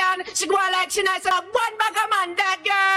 Shelly-Ann. She go like she nice. One bag of man, that girl,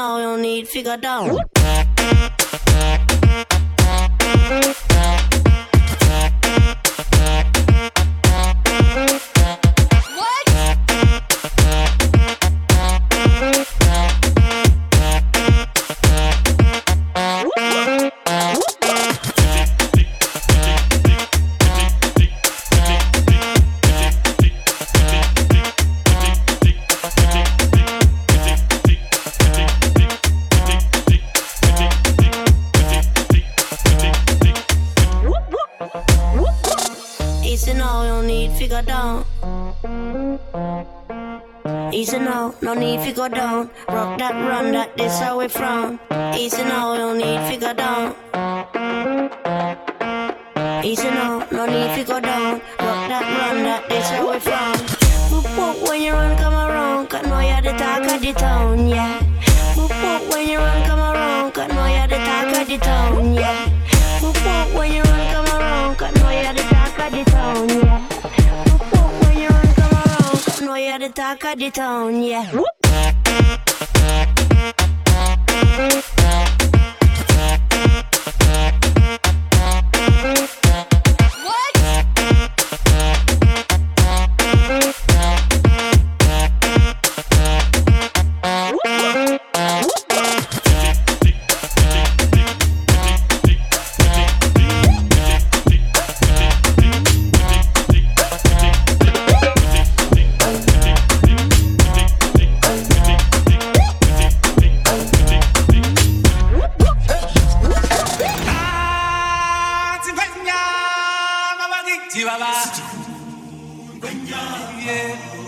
now, you need figure down. Rock that, run that, this how we from. Easy now, don't need figure down. Easy now, no need figure down. Rock that, run that, this how we from. Boop boop when you run, come around, cause know you're the talk of the town, yeah. Boop boop when you run, come around, cause know you're the talk of the town, yeah. Boop boop when you run, come around, cause know you're the talk of the town, yeah. The talk of the town, yeah. Música Chibaba. Yeah.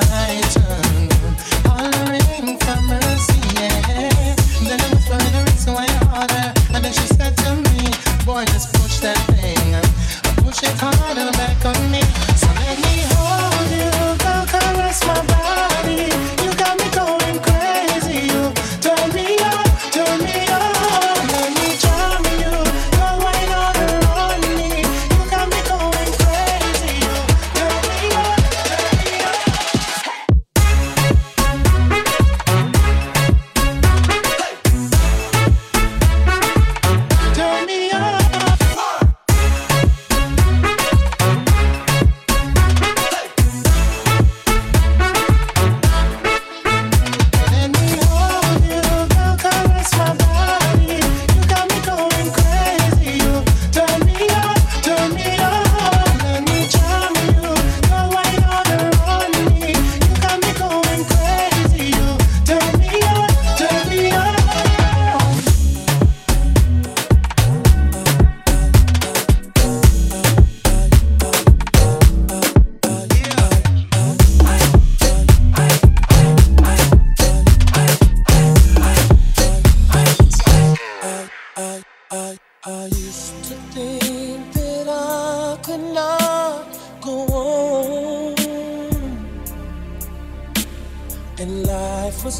time.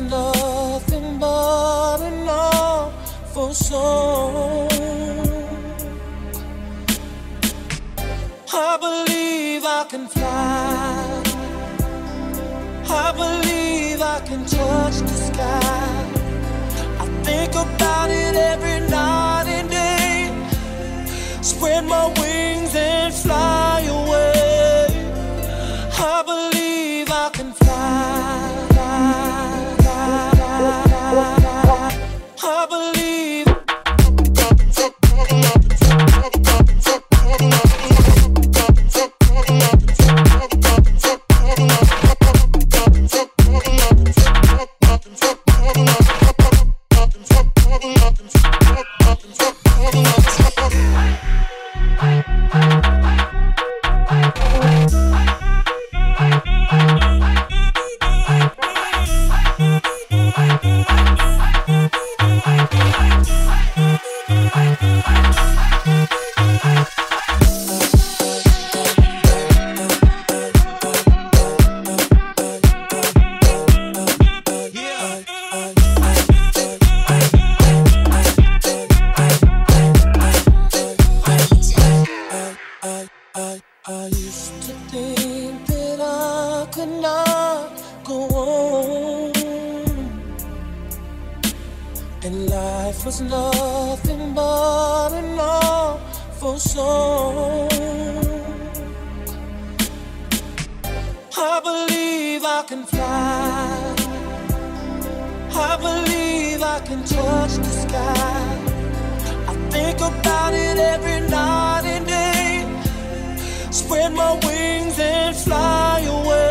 no I believe I can fly. I believe I can touch the sky. I think about it every night and day. Spread my wings and fly away.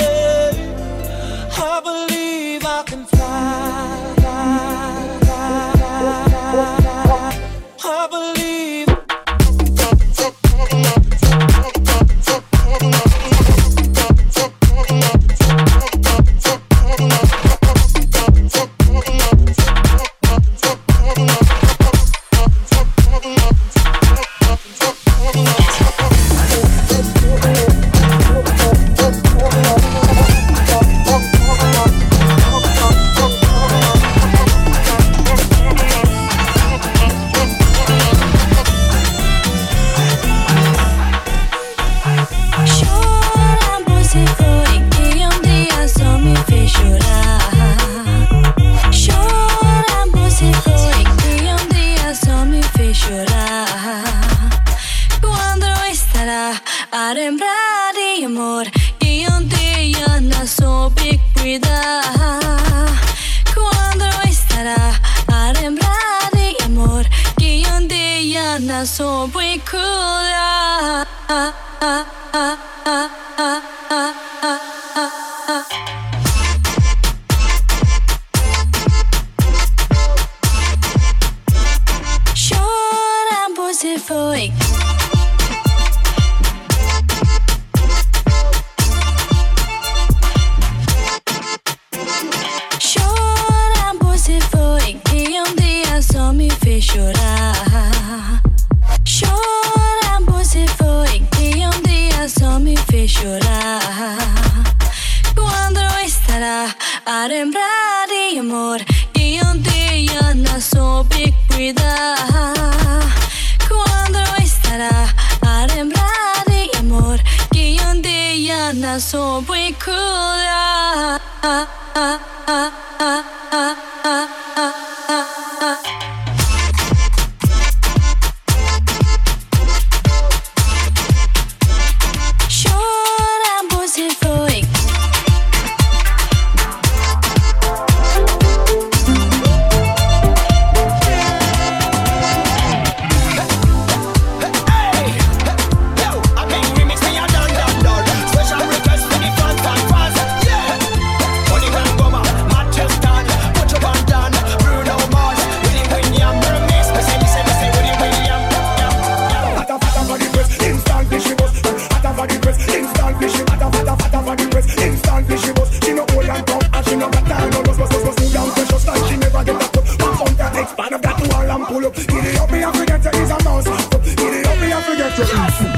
这唱一。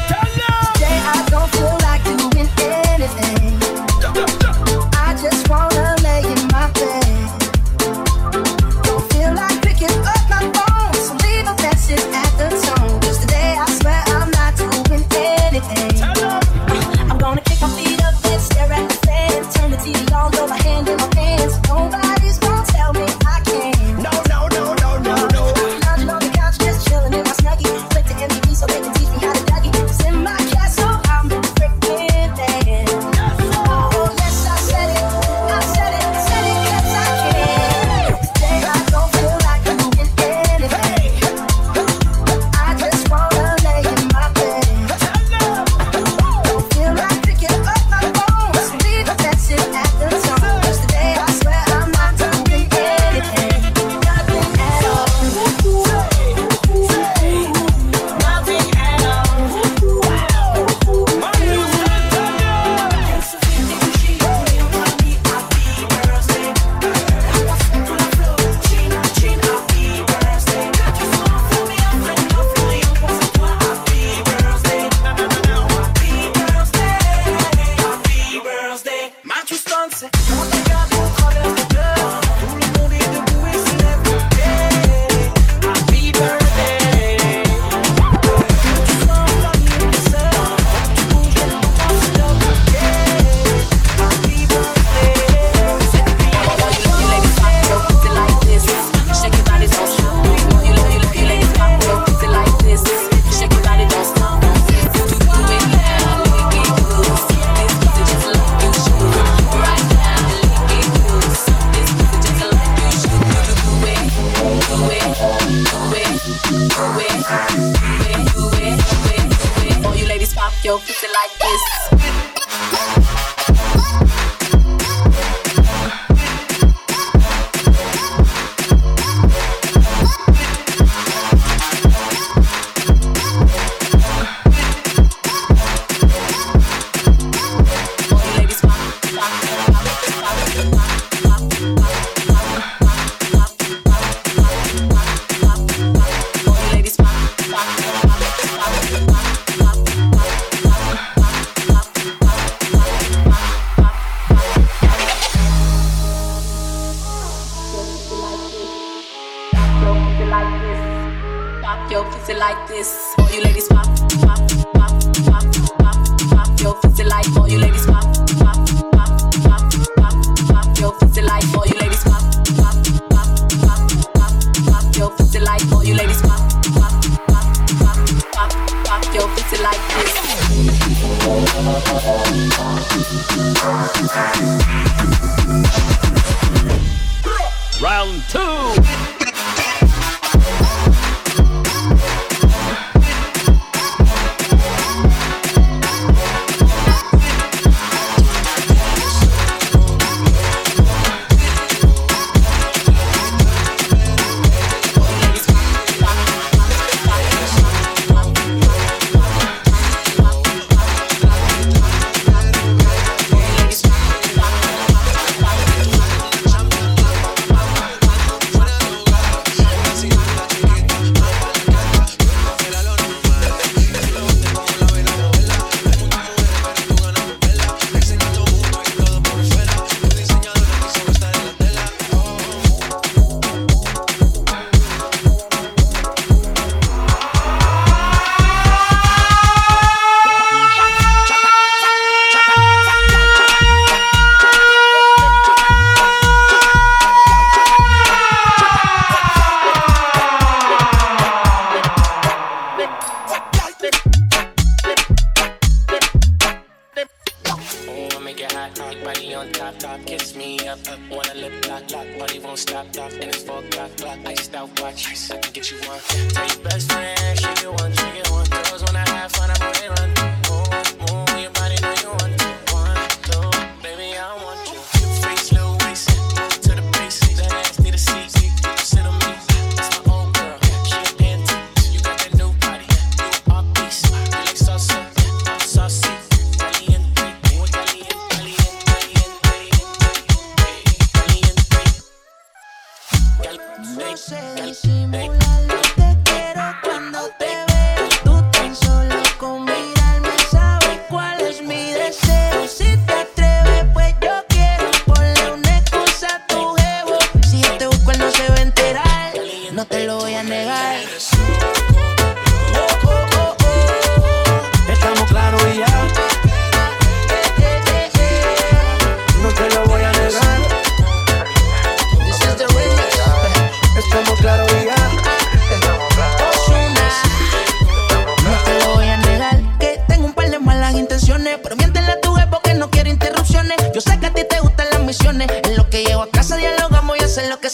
Up, up, wanna lip lock, lock, body won't stop, stop, and it's four o'clock, clock, iced out watch, I can get you one. Tell your best friend,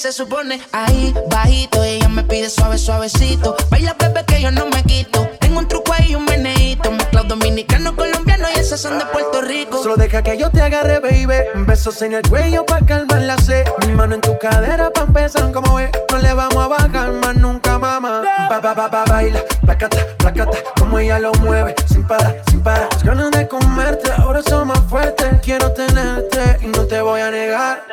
se supone. Ahí bajito ella me pide suave suavecito, baila bebé que yo no me quito. Tengo un truco ahí un meneíto, mezclado dominicano colombiano y esas son de Puerto Rico. Solo deja que yo te agarre, baby. Besos en el cuello pa' calmar la sed. Mi mano en tu cadera pa' empezar como es. No le vamos a bajar más nunca, mamá. Pa, pa, pa, pa, baila. Placata, placata. Como ella lo mueve. Sin parar, sin parar. Las ganas de comerte ahora son más fuertes. Quiero tenerte y no te voy a negar.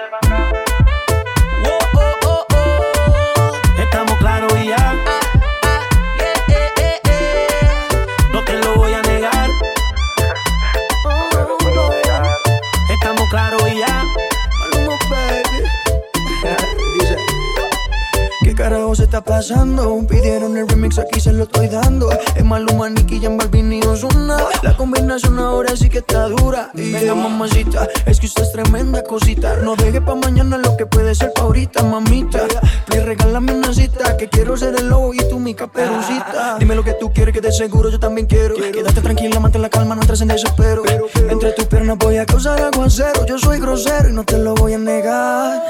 Carajo se está pasando? Pidieron el remix, aquí se lo estoy dando. Es Maluma, Nicky, Jan Balvin y Ozuna. La combinación ahora sí que está dura. Y venga, mamacita, es que usted es tremenda cosita. No deje pa' mañana lo que puede ser pa' ahorita, mamita. Please, regálame una cita, que quiero ser el lobo y tú mi caperucita. Dime lo que tú quieres, que de seguro yo también quiero. Quédate tranquila, mantén la calma, no entres en desespero. Entre tus piernas voy a causar aguacero. Yo soy grosero y no te lo voy a negar.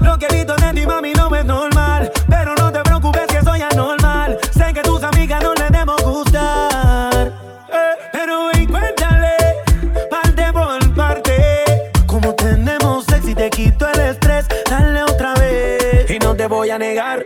Lo que he visto de ti, mami, no es normal. Pero no te preocupes que soy anormal. Sé que tus amigas no les debemos gustar. Pero ven, cuéntale, parte por parte. Como tenemos sexy, te quito el estrés. Dale otra vez. Y no te voy a negar.